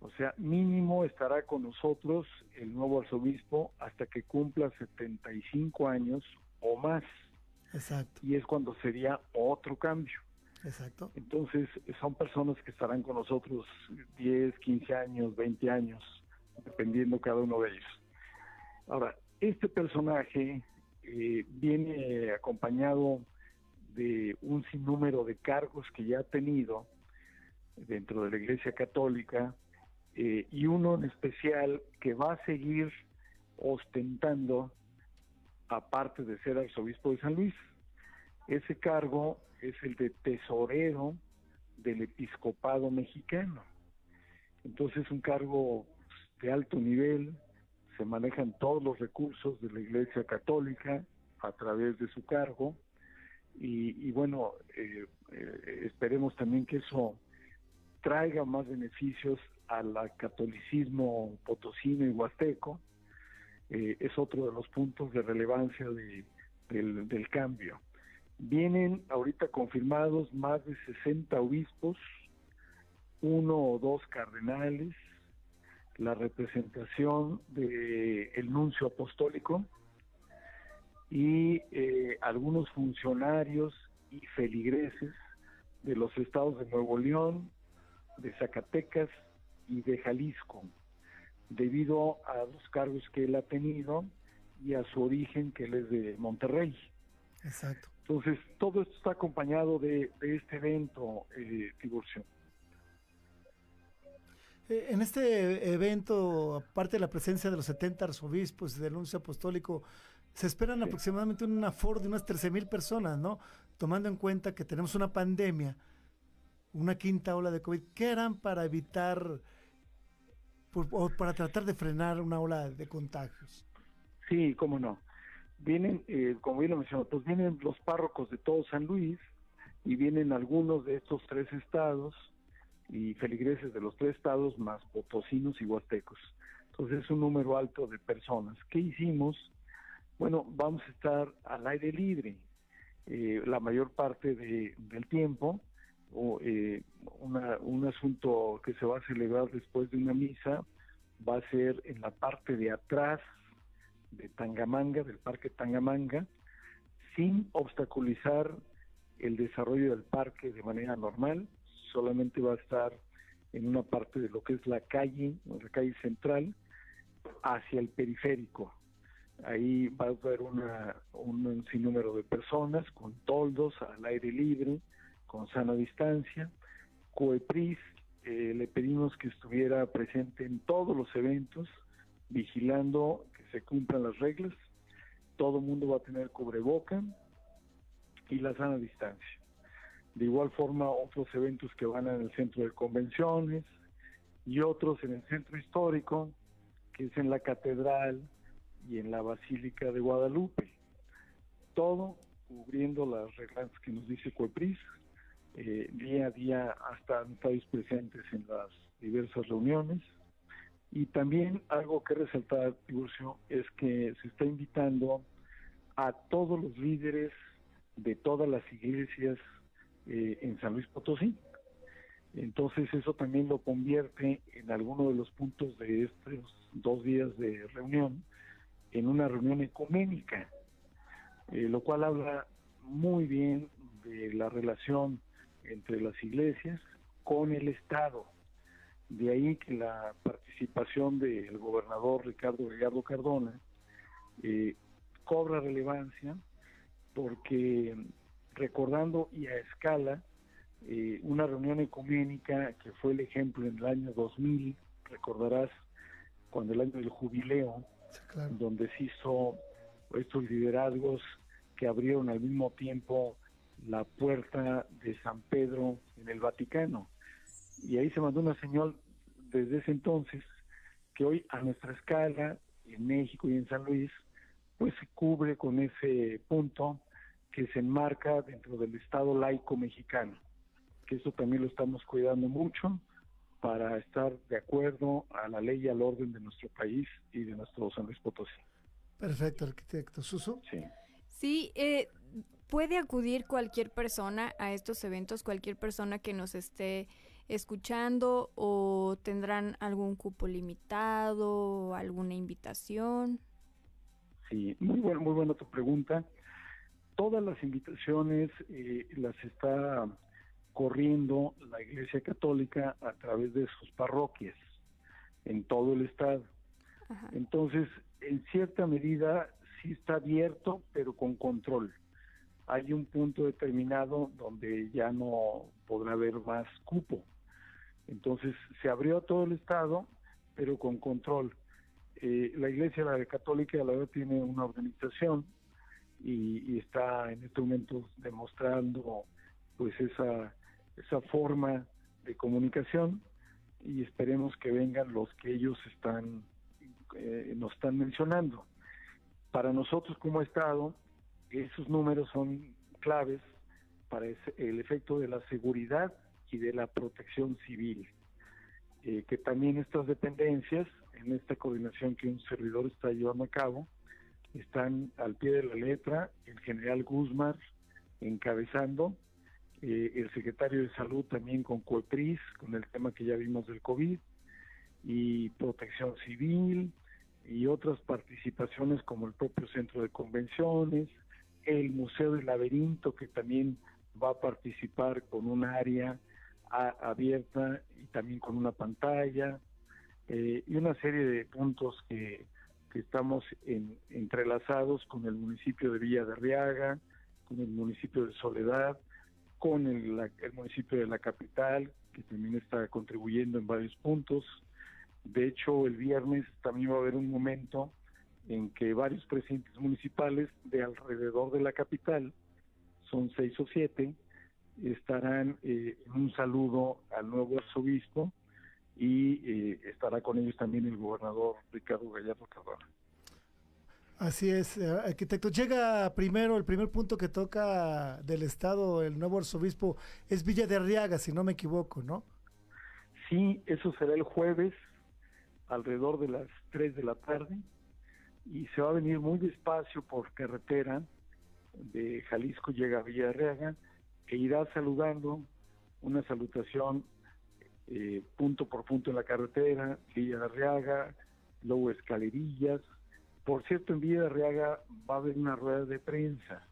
[SPEAKER 20] O sea, mínimo estará con nosotros el nuevo arzobispo hasta que cumpla 75 años o más.
[SPEAKER 1] Exacto.
[SPEAKER 20] Y es cuando sería otro cambio.
[SPEAKER 1] Exacto.
[SPEAKER 20] Entonces, son personas que estarán con nosotros 10, 15 años, 20 años, dependiendo cada uno de ellos. Ahora, este personaje eh, viene acompañado de un sinnúmero de cargos que ya ha tenido dentro de la Iglesia Católica eh, y uno en especial que va a seguir ostentando, aparte de ser arzobispo de San Luis. Ese cargo es el de tesorero del episcopado mexicano. Entonces es un cargo de alto nivel, se manejan todos los recursos de la Iglesia Católica a través de su cargo y, bueno, eh, eh, esperemos también que eso traiga más beneficios al catolicismo potosino y huasteco. Eh, es otro de los puntos de relevancia del, del cambio. Vienen ahorita confirmados más de 60 obispos, uno o dos cardenales, la representación del el nuncio apostólico y eh, algunos funcionarios y feligreses de los estados de Nuevo León, de Zacatecas y de Jalisco, debido a los cargos que él ha tenido y a su origen que él es de Monterrey.
[SPEAKER 1] Exacto.
[SPEAKER 20] Entonces, todo esto está acompañado de, este evento, eh, Tiburcio.
[SPEAKER 1] Eh, en este evento, aparte de la presencia de los 70 arzobispos y del nuncio apostólico, se esperan aproximadamente un aforo de unas 13 mil personas, ¿no? Tomando en cuenta que tenemos una pandemia, una quinta ola de COVID. ¿Qué harán para evitar o para tratar de frenar una ola de contagios?
[SPEAKER 20] Sí, cómo no vienen, eh, como bien lo mencionó, pues vienen los párrocos de todo San Luis y vienen algunos de estos tres estados y feligreses de los tres estados más potosinos y huastecos. Entonces es un número alto de personas. ¿Qué hicimos? Bueno, vamos a estar al aire libre eh, la mayor parte de, del tiempo. O, eh, un asunto que se va a celebrar después de una misa va a ser en la parte de atrás de Tangamanga, del Parque Tangamanga, sin obstaculizar el desarrollo del parque de manera normal, solamente va a estar en una parte de lo que es la calle, la calle central, hacia el periférico. Ahí va a haber una, un sinnúmero de personas con toldos al aire libre, con sana distancia. Coepris eh, le pedimos que estuviera presente en todos los eventos, vigilando se cumplan las reglas, todo mundo va a tener cubreboca y la sana distancia. De igual forma, otros eventos que van en el centro de convenciones y otros en el centro histórico, que es en la catedral y en la Basílica de Guadalupe. Todo cubriendo las reglas que nos dice Cuepris, eh, día a día hasta estáis presentes en las diversas reuniones y también algo que resaltar, Tiburcio, es que se está invitando a todos los líderes de todas las iglesias eh, en San Luis Potosí. Entonces eso también lo convierte en alguno de los puntos de estos dos días de reunión en una reunión ecuménica, eh, lo cual habla muy bien de la relación entre las iglesias con el Estado. De ahí que la participación del gobernador Ricardo Gallardo Cardona eh, cobra relevancia porque recordando y a escala eh, una reunión ecuménica que fue el ejemplo en el año 2000, recordarás, cuando el año del jubileo, donde se hizo estos liderazgos que abrieron al mismo tiempo la puerta de San Pedro en el Vaticano. Y ahí se mandó una señal desde ese entonces que hoy a nuestra escala, en México y en San Luis, pues se cubre con ese punto que se enmarca dentro del Estado laico mexicano, que eso también lo estamos cuidando mucho para estar de acuerdo a la ley y al orden de nuestro país y de nuestro San Luis Potosí.
[SPEAKER 1] Perfecto, arquitecto. Suso.
[SPEAKER 20] Sí.
[SPEAKER 2] Sí, eh, puede acudir cualquier persona a estos eventos, cualquier persona que nos esté escuchando o tendrán algún cupo limitado, alguna invitación.
[SPEAKER 20] Sí, muy bueno, muy buena tu pregunta. Todas las invitaciones eh, las está corriendo la Iglesia Católica a través de sus parroquias en todo el estado. Entonces, en cierta medida sí está abierto, pero con control. Hay un punto determinado donde ya no podrá haber más cupo. Entonces, se abrió a todo el estado, pero con control. Eh, la Iglesia la Católica la verdad tiene una organización y, y, está en este momento demostrando pues esa esa forma de comunicación y esperemos que vengan los que ellos están eh, nos están mencionando. Para nosotros como Estado, esos números son claves para el efecto de la seguridad y de la protección civil. Eh, que también estas dependencias, en esta coordinación que un servidor está llevando a cabo, están al pie de la letra, el general Guzmán encabezando, eh, el secretario de Salud también con COEPRIS, con el tema que ya vimos del COVID, y Protección Civil, y otras participaciones como el propio Centro de Convenciones, el Museo del Laberinto, que también va a participar con un área abierta y también con una pantalla, eh, y una serie de puntos que, que estamos en, entrelazados con el municipio de Villa de Arriaga, con el municipio de Soledad, con el, el, municipio de la capital, que también está contribuyendo en varios puntos. De hecho, el viernes también va a haber un momento en que varios presidentes municipales de alrededor de la capital, son seis o siete, estarán eh, en un saludo al nuevo arzobispo y eh, estará con ellos también el gobernador Ricardo Gallardo Cardona.
[SPEAKER 1] Así es, eh, arquitecto. Llega primero, el primer punto que toca del Estado, el nuevo arzobispo, es Villa de Arriaga, si no me equivoco, ¿no?
[SPEAKER 20] Sí, eso será el jueves, alrededor de las 3 de la tarde, y se va a venir muy despacio por carretera de Jalisco, llega a Villa de Arriaga, e irá saludando una salutación eh, punto por punto en la carretera, Villa de Arriaga, luego escalerillas, por cierto, en Villa de Arriaga va a haber una rueda de prensa.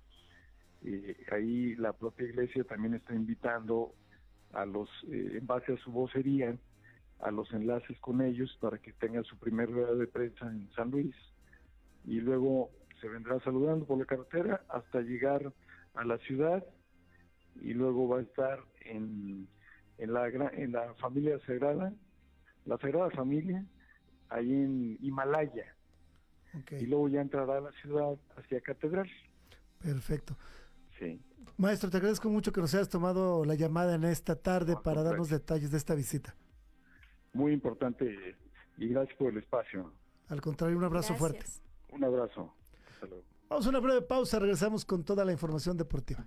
[SPEAKER 20] Eh, ahí la propia iglesia también está invitando a los, eh, en base a su vocería, a los enlaces con ellos para que tengan su primer rueda de prensa en San Luis. Y luego se vendrá saludando por la carretera hasta llegar a la ciudad y luego va a estar en, en, la, en la familia sagrada, la Sagrada Familia, ahí en Himalaya y luego ya entrará a la ciudad hacia Catedral.
[SPEAKER 1] Perfecto.
[SPEAKER 20] Sí.
[SPEAKER 1] Maestro, te agradezco mucho que nos hayas tomado la llamada en esta tarde para darnos detalles de esta visita.
[SPEAKER 20] Muy importante y gracias por el espacio.
[SPEAKER 1] Al contrario, un abrazo fuerte.
[SPEAKER 20] Un abrazo.
[SPEAKER 1] Vamos a una breve pausa, regresamos con toda la información deportiva.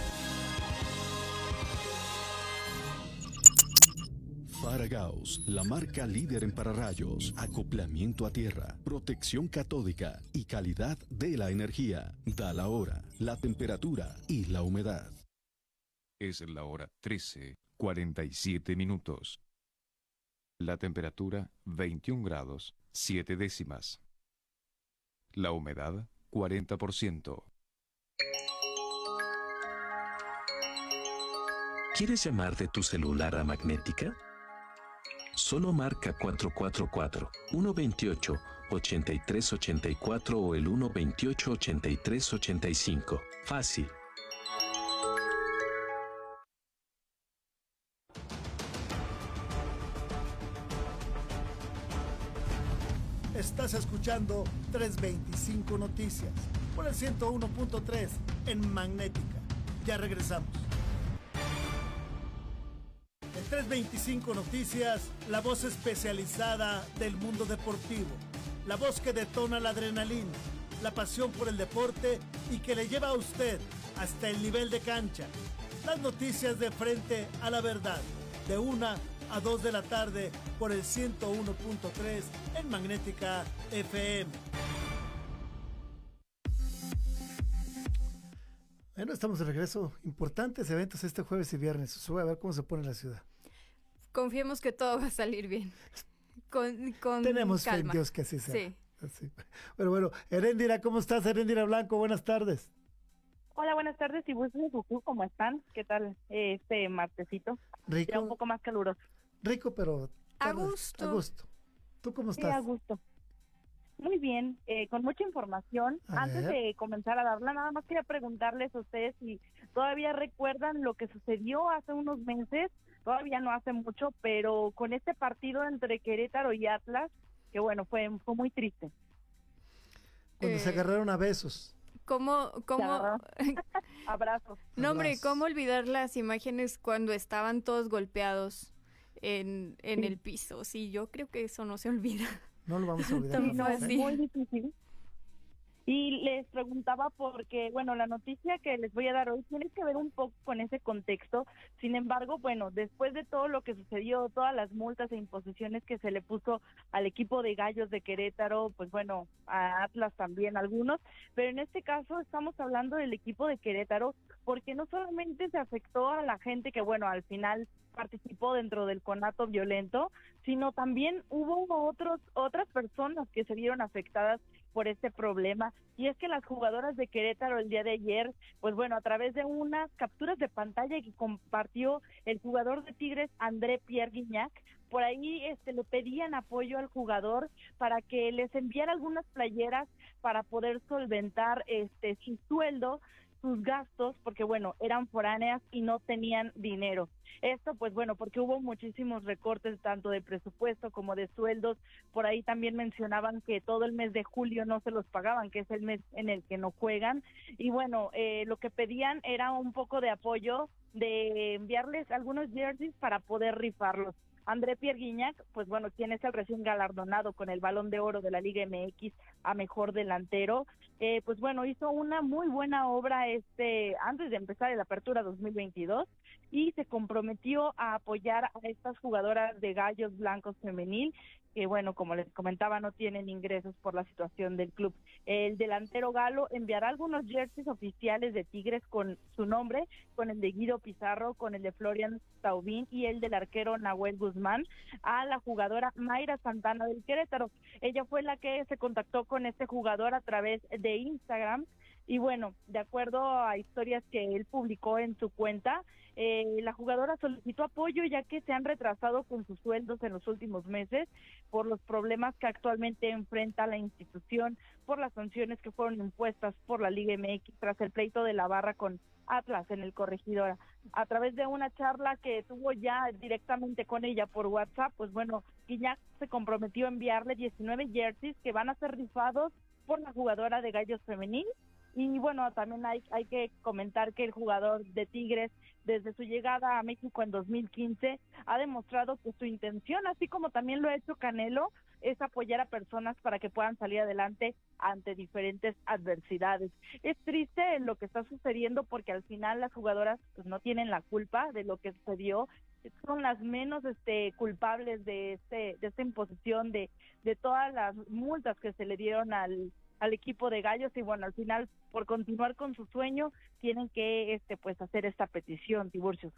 [SPEAKER 13] Gauss, la marca líder en pararrayos, acoplamiento a tierra, protección catódica y calidad de la energía. Da la hora, la temperatura y la humedad.
[SPEAKER 3] Es la hora 13, 47 minutos. La temperatura 21 grados, 7 décimas. La humedad 40%.
[SPEAKER 21] ¿Quieres llamar de tu celular a Magnética? Solo marca 444 128 8384 o el 128 8385. Fácil.
[SPEAKER 1] Estás escuchando 325 Noticias por el 101.3 en Magnética. Ya regresamos. En 325 Noticias, la voz especializada del mundo deportivo. La voz que detona la adrenalina, la pasión por el deporte y que le lleva a usted hasta el nivel de cancha. Las noticias de frente a la verdad. De una a 2 de la tarde por el 101.3 en Magnética FM. Bueno, estamos de regreso. Importantes eventos este jueves y viernes. Sube a ver cómo se pone la ciudad.
[SPEAKER 2] Confiemos que todo va a salir bien. Con, con
[SPEAKER 1] Tenemos fe en
[SPEAKER 2] calma.
[SPEAKER 1] Dios que así sea.
[SPEAKER 2] Sí.
[SPEAKER 1] Así. Bueno, bueno, Heréndira, ¿cómo estás? Heréndira Blanco, buenas tardes.
[SPEAKER 22] Hola, buenas tardes y ¿cómo están? ¿Qué tal este martesito?
[SPEAKER 1] Rico.
[SPEAKER 22] Ya un poco más caluroso.
[SPEAKER 1] Rico, pero...
[SPEAKER 22] A gusto.
[SPEAKER 1] A gusto. ¿Tú cómo
[SPEAKER 22] Sí,
[SPEAKER 1] estás?
[SPEAKER 22] a gusto. Muy bien, eh, con mucha información.
[SPEAKER 1] A
[SPEAKER 22] Antes
[SPEAKER 1] ver.
[SPEAKER 22] de comenzar a darla, nada más quería preguntarles a ustedes si todavía recuerdan lo que sucedió hace unos meses, todavía no hace mucho, pero con este partido entre Querétaro y Atlas, que bueno, fue, fue muy triste.
[SPEAKER 1] Cuando se
[SPEAKER 2] Eh,
[SPEAKER 1] agarraron a besos.
[SPEAKER 2] ¿Cómo, cómo?
[SPEAKER 22] Abrazos.
[SPEAKER 2] No, hombre. ¿cómo olvidar las imágenes cuando estaban todos golpeados en, en el piso? Sí, yo creo que eso no se olvida.
[SPEAKER 1] No lo vamos a olvidar. Jamás,
[SPEAKER 2] fue
[SPEAKER 1] ¿eh?
[SPEAKER 22] muy difícil. Y les preguntaba porque, bueno, la noticia que les voy a dar hoy tiene que ver un poco con ese contexto. Sin embargo, bueno, después de todo lo que sucedió, todas las multas e imposiciones que se le puso al equipo de Gallos de Querétaro, pues bueno, a Atlas también algunos, pero en este caso estamos hablando del equipo de Querétaro porque no solamente se afectó a la gente que, bueno, al final participó dentro del conato violento, sino también hubo otros otras personas que se vieron afectadas por este problema. Y es que las jugadoras de Querétaro el día de ayer, pues bueno, a través de unas capturas de pantalla que compartió el jugador de Tigres André Pierre Guignac, por ahí este le pedían apoyo al jugador para que les enviara algunas playeras para poder solventar este su sueldo sus gastos porque bueno eran foráneas y no tenían dinero. Esto pues bueno porque hubo muchísimos recortes tanto de presupuesto como de sueldos. Por ahí también mencionaban que todo el mes de julio no se los pagaban que es el mes en el que no juegan. Y bueno eh, lo que pedían era un poco de apoyo de enviarles algunos jerseys para poder rifarlos André Pierre Guignac, pues bueno, quien es el recién galardonado con el Balón de Oro de la Liga MX a mejor delantero, eh, pues bueno, hizo una muy buena obra este antes de empezar la Apertura 2022 y se comprometió a apoyar a estas jugadoras de Gallos Blancos Femenil que bueno, como les comentaba, no tienen ingresos por la situación del club. El delantero galo enviará algunos jerseys oficiales de Tigres con su nombre, con el de Guido Pizarro, con el de Florian Taubín y el del arquero Nahuel Guzmán a la jugadora Mayra Santana del Querétaro. Ella fue la que se contactó con este jugador a través de Instagram y bueno, de acuerdo a historias que él publicó en su cuenta, eh, la jugadora solicitó apoyo ya que se han retrasado con sus sueldos en los últimos meses por los problemas que actualmente enfrenta la institución, por las sanciones que fueron impuestas por la Liga MX tras el pleito de la barra con Atlas en el corregidora. A través de una charla que tuvo ya directamente con ella por WhatsApp, pues bueno, Guiñac se comprometió a enviarle 19 jerseys que van a ser rifados por la jugadora de Gallos Femenil y bueno, también hay, hay que comentar que el jugador de Tigres, desde su llegada a México en 2015, ha demostrado que su intención, así como también lo ha hecho Canelo, es apoyar a personas para que puedan salir adelante ante diferentes adversidades. Es triste lo que está sucediendo porque al final las jugadoras pues no tienen la culpa de lo que sucedió son las menos este, culpables de, este, de esta imposición de, de todas las multas que se le dieron al, al equipo de Gallos y bueno, al final por continuar con su sueño tienen que este pues hacer esta petición, Tiburcio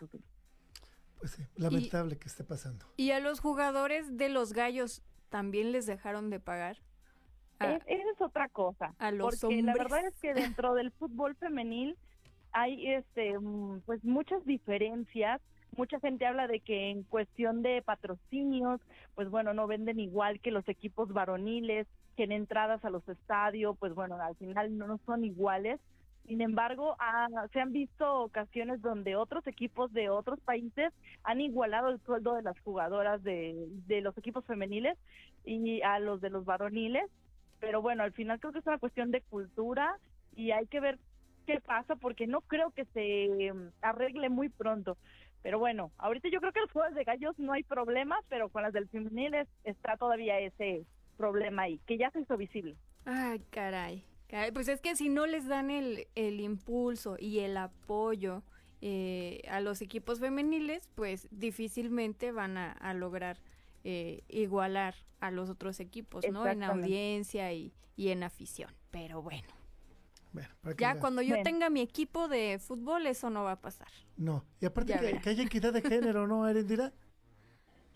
[SPEAKER 1] Pues sí, lamentable que esté pasando.
[SPEAKER 2] ¿Y a los jugadores de los Gallos también les dejaron de pagar?
[SPEAKER 22] esa es otra cosa.
[SPEAKER 2] A los
[SPEAKER 22] porque la verdad es que dentro del fútbol femenil hay este mm, pues muchas diferencias mucha gente habla de que en cuestión de patrocinios, pues bueno, no venden igual que los equipos varoniles, que en entradas a los estadios, pues bueno, al final no son iguales. Sin embargo, se han visto ocasiones donde otros equipos de otros países han igualado el sueldo de las jugadoras de, de los equipos femeniles y a los de los varoniles. Pero bueno, al final creo que es una cuestión de cultura y hay que ver qué pasa porque no creo que se mm, arregle muy pronto. Pero bueno, ahorita yo creo que los juegos de gallos no hay problema, pero con las del femenil está todavía ese problema ahí, que ya se hizo visible.
[SPEAKER 2] Ay, caray. Pues es que si no les dan el, el impulso y el apoyo eh, a los equipos femeniles, pues difícilmente van a, lograr eh, igualar a los otros equipos, ¿no? En audiencia y, y en afición. Pero bueno ya cuando yo tenga mi equipo de fútbol, eso no va a pasar.
[SPEAKER 1] No, y aparte que, haya equidad de género, ¿no, Erendira?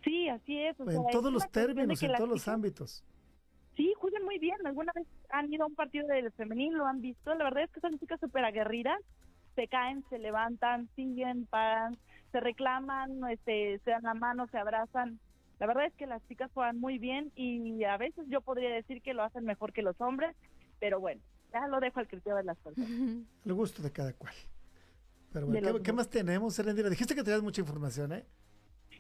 [SPEAKER 22] Sí, así es.
[SPEAKER 1] en todos los términos, en todos los ámbitos.
[SPEAKER 22] Sí, juegan muy bien. Alguna vez han ido a un partido del femenil, lo han visto. La verdad es que son chicas súper aguerridas. Se caen, se levantan, siguen, paran, se reclaman, este, se dan la mano, se abrazan. La verdad es que las chicas juegan muy bien y a veces yo podría decir que lo hacen mejor que los hombres, pero bueno, ya lo dejo al criterio de las personas.
[SPEAKER 1] El gusto de cada cual. Pero bueno, ¿qué, más tenemos, Erendira? Dijiste que tenías mucha información, ¿eh?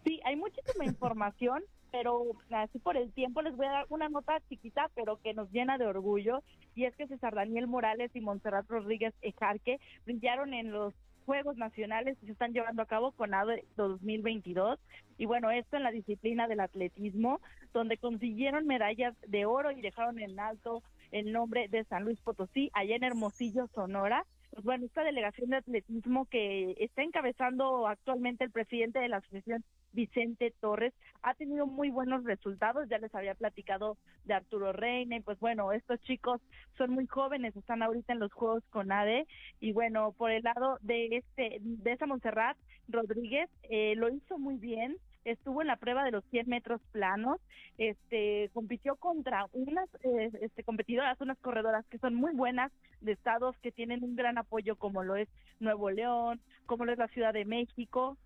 [SPEAKER 22] Sí, hay muchísima información, pero así por el tiempo les voy a dar una nota chiquita, pero que nos llena de orgullo, y es que César Daniel Morales y Montserrat Rodríguez Ejarque brillaron en los Juegos Nacionales que se están llevando a cabo con ADE 2022. Y bueno, esto en la disciplina del atletismo, donde consiguieron medallas de oro y dejaron en alto el nombre de San Luis Potosí, allá en Hermosillo, Sonora. Pues bueno, esta delegación de atletismo que está encabezando actualmente el presidente de la asociación, Vicente Torres, ha tenido muy buenos resultados. Ya les había platicado de Arturo Reina y pues bueno, estos chicos son muy jóvenes, están ahorita en los Juegos con ADE y bueno, por el lado de este de esa Montserrat Rodríguez eh, lo hizo muy bien estuvo en la prueba de los 100 metros planos, este, compitió contra unas eh, este, competidoras, unas corredoras que son muy buenas de estados que tienen un gran apoyo como lo es Nuevo León, como lo es la Ciudad de México.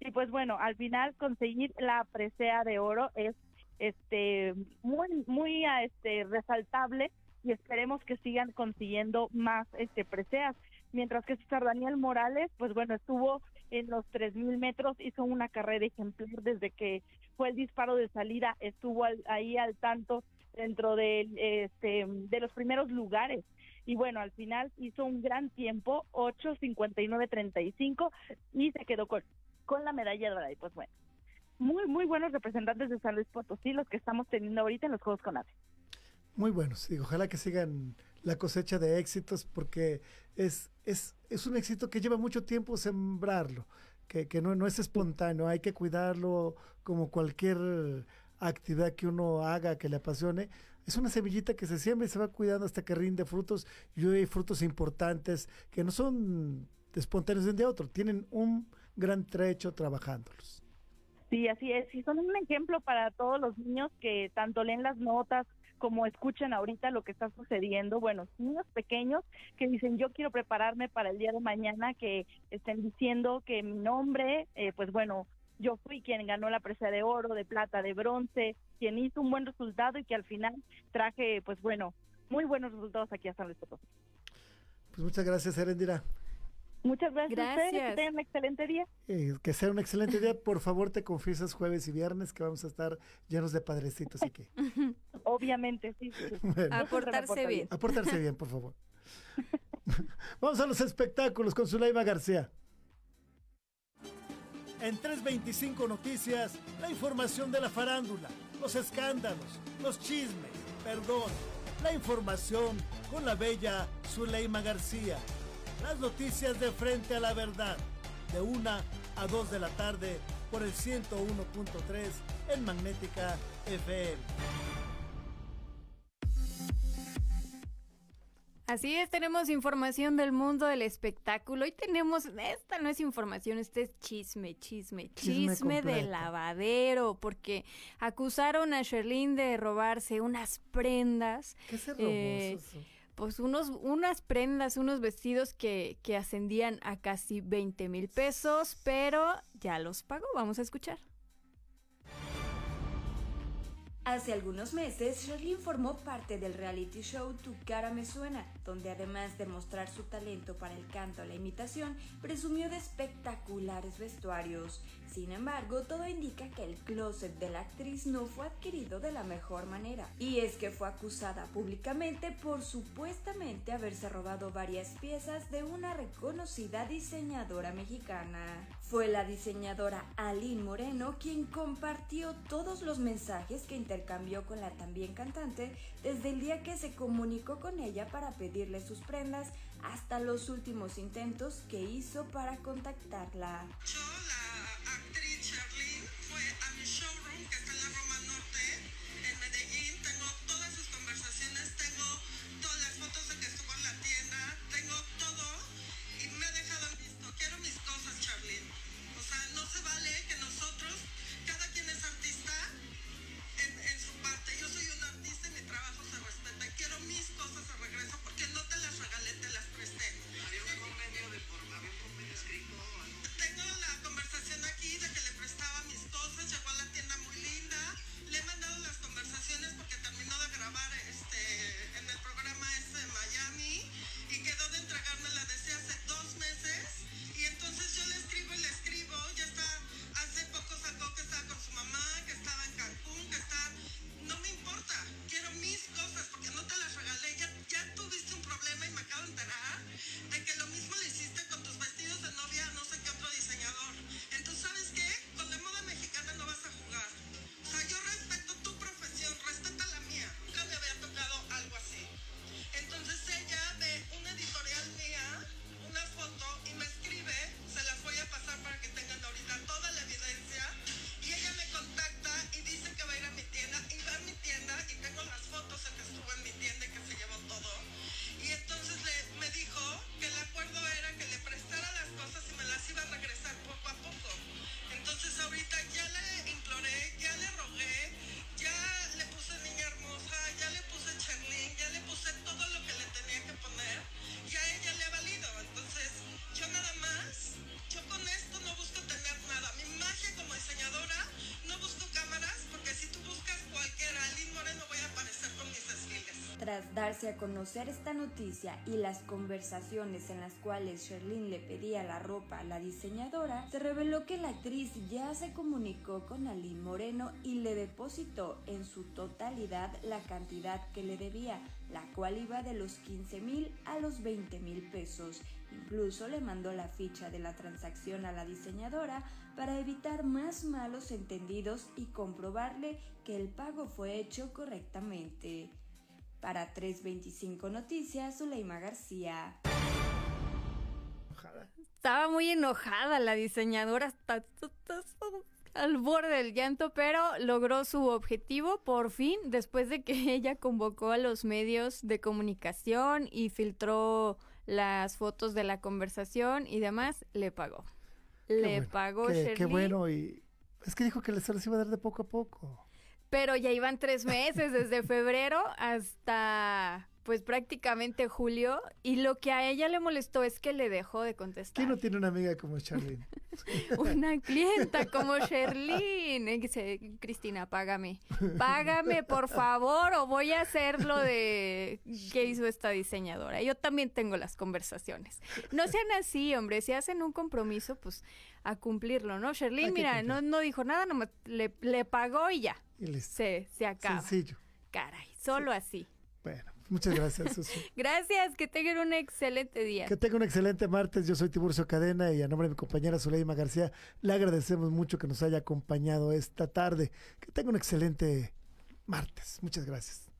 [SPEAKER 22] Y pues bueno, al final conseguir la presea de oro es este muy muy este resaltable y esperemos que sigan consiguiendo más este preseas mientras que César Daniel Morales, pues bueno, estuvo en los 3.000 metros, hizo una carrera ejemplar desde que fue el disparo de salida, estuvo ahí al tanto dentro de, este, de los primeros lugares. Y bueno, al final hizo un gran tiempo, 8.59.35, y se quedó con, con la medalla dorada. Y pues bueno, muy, muy buenos representantes de San Luis Potosí, los que estamos teniendo ahorita en los Juegos con AVE.
[SPEAKER 1] Muy buenos, y ojalá que sigan la cosecha de éxitos porque es, es, es un éxito que lleva mucho tiempo sembrarlo, que, que no, no es espontáneo, hay que cuidarlo como cualquier actividad que uno haga que le apasione. Es una semillita que se siembra y se va cuidando hasta que rinde frutos y hay frutos importantes que no son espontáneos de un día a otro, tienen un gran trecho trabajándolos.
[SPEAKER 22] Sí, así es. Y son un ejemplo para todos los niños que tanto leen las notas como escuchen ahorita lo que está sucediendo, bueno, niños pequeños que dicen yo quiero prepararme para el día de mañana, que estén diciendo que mi nombre, eh, pues bueno, yo fui quien ganó la presa de oro, de plata, de bronce, quien hizo un buen resultado y que al final traje, pues bueno, muy buenos resultados aquí a San Luis Potosí.
[SPEAKER 1] Pues muchas gracias, Erendira.
[SPEAKER 22] Muchas gracias, gracias. que tengan un excelente día.
[SPEAKER 1] Eh, que sea un excelente día. Por favor, te confiesas jueves y viernes que vamos a estar llenos de padrecitos aquí.
[SPEAKER 22] Obviamente, sí.
[SPEAKER 2] Aportarse bien.
[SPEAKER 1] Aportarse bien, por favor. vamos a los espectáculos con Zulaima García. En 325 Noticias, la información de la farándula, los escándalos, los chismes, perdón, la información con la bella Zuleima García. Las noticias de frente a la verdad, de una a dos de la tarde por el 101.3 en Magnética FM.
[SPEAKER 2] Así es, tenemos información del mundo del espectáculo. Hoy tenemos, esta no es información, este es chisme, chisme, chisme,
[SPEAKER 1] Chisme
[SPEAKER 2] de lavadero, porque acusaron a Sherlyn de robarse unas prendas.
[SPEAKER 1] ¿Qué se robó?
[SPEAKER 2] eh,
[SPEAKER 1] Susu?
[SPEAKER 2] Pues unos, unas prendas, unos vestidos que, que ascendían a casi 20 mil pesos, pero ya los pagó. Vamos a escuchar.
[SPEAKER 23] Hace algunos meses, Sherlyn formó parte del reality show Tu cara me suena, donde además de mostrar su talento para el canto o la imitación, presumió de espectaculares vestuarios. Sin embargo, todo indica que el closet de la actriz no fue adquirido de la mejor manera. Y es que fue acusada públicamente por supuestamente haberse robado varias piezas de una reconocida diseñadora mexicana. Fue la diseñadora Aline Moreno quien compartió todos los mensajes que intercambió con la también cantante desde el día que se comunicó con ella para pedirle sus prendas hasta los últimos intentos que hizo para contactarla. Tras darse a conocer esta noticia y las conversaciones en las cuales Sherlyn le pedía la ropa a la diseñadora, se reveló que la actriz ya se comunicó con Aline Moreno y le depositó en su totalidad la cantidad que le debía, la cual iba de los 15 mil a los 20 mil pesos. Incluso le mandó la ficha de la transacción a la diseñadora para evitar más malos entendidos y comprobarle que el pago fue hecho correctamente. Para 325 Noticias, Zuleima García.
[SPEAKER 2] Estaba muy enojada la diseñadora, hasta, al borde del llanto, pero logró su objetivo por fin después de que ella convocó a los medios de comunicación y filtró las fotos de la conversación y demás, le pagó.
[SPEAKER 1] Qué
[SPEAKER 2] le
[SPEAKER 1] bueno,
[SPEAKER 2] pagó
[SPEAKER 1] qué bueno y es que dijo que se les iba a dar de poco a poco.
[SPEAKER 2] Pero ya iban tres meses desde febrero hasta pues prácticamente julio y lo que a ella le molestó es que le dejó de contestar.
[SPEAKER 1] ¿Quién no tiene una amiga como Charlene?
[SPEAKER 2] Una clienta como Sherlyn. Y dice, Cristina, págame. Págame, por favor, o voy a hacer lo de que hizo esta diseñadora. Yo también tengo las conversaciones. No sean así, hombre. Si hacen un compromiso, pues a cumplirlo, ¿no?
[SPEAKER 1] Que
[SPEAKER 2] mira,
[SPEAKER 1] cumplir.
[SPEAKER 2] no, no dijo nada, nomás le, le pagó y ya.
[SPEAKER 1] Y listo.
[SPEAKER 2] Se, se acaba.
[SPEAKER 1] Sencillo.
[SPEAKER 2] Caray, solo así.
[SPEAKER 1] Bueno, muchas gracias, Susi.
[SPEAKER 2] Gracias, que tengan un excelente día.
[SPEAKER 1] Que tenga un excelente martes. Yo soy Tiburcio Cadena y a nombre de mi compañera Zuleima García, le agradecemos mucho que nos haya acompañado esta tarde. Que tenga un excelente martes. Muchas gracias.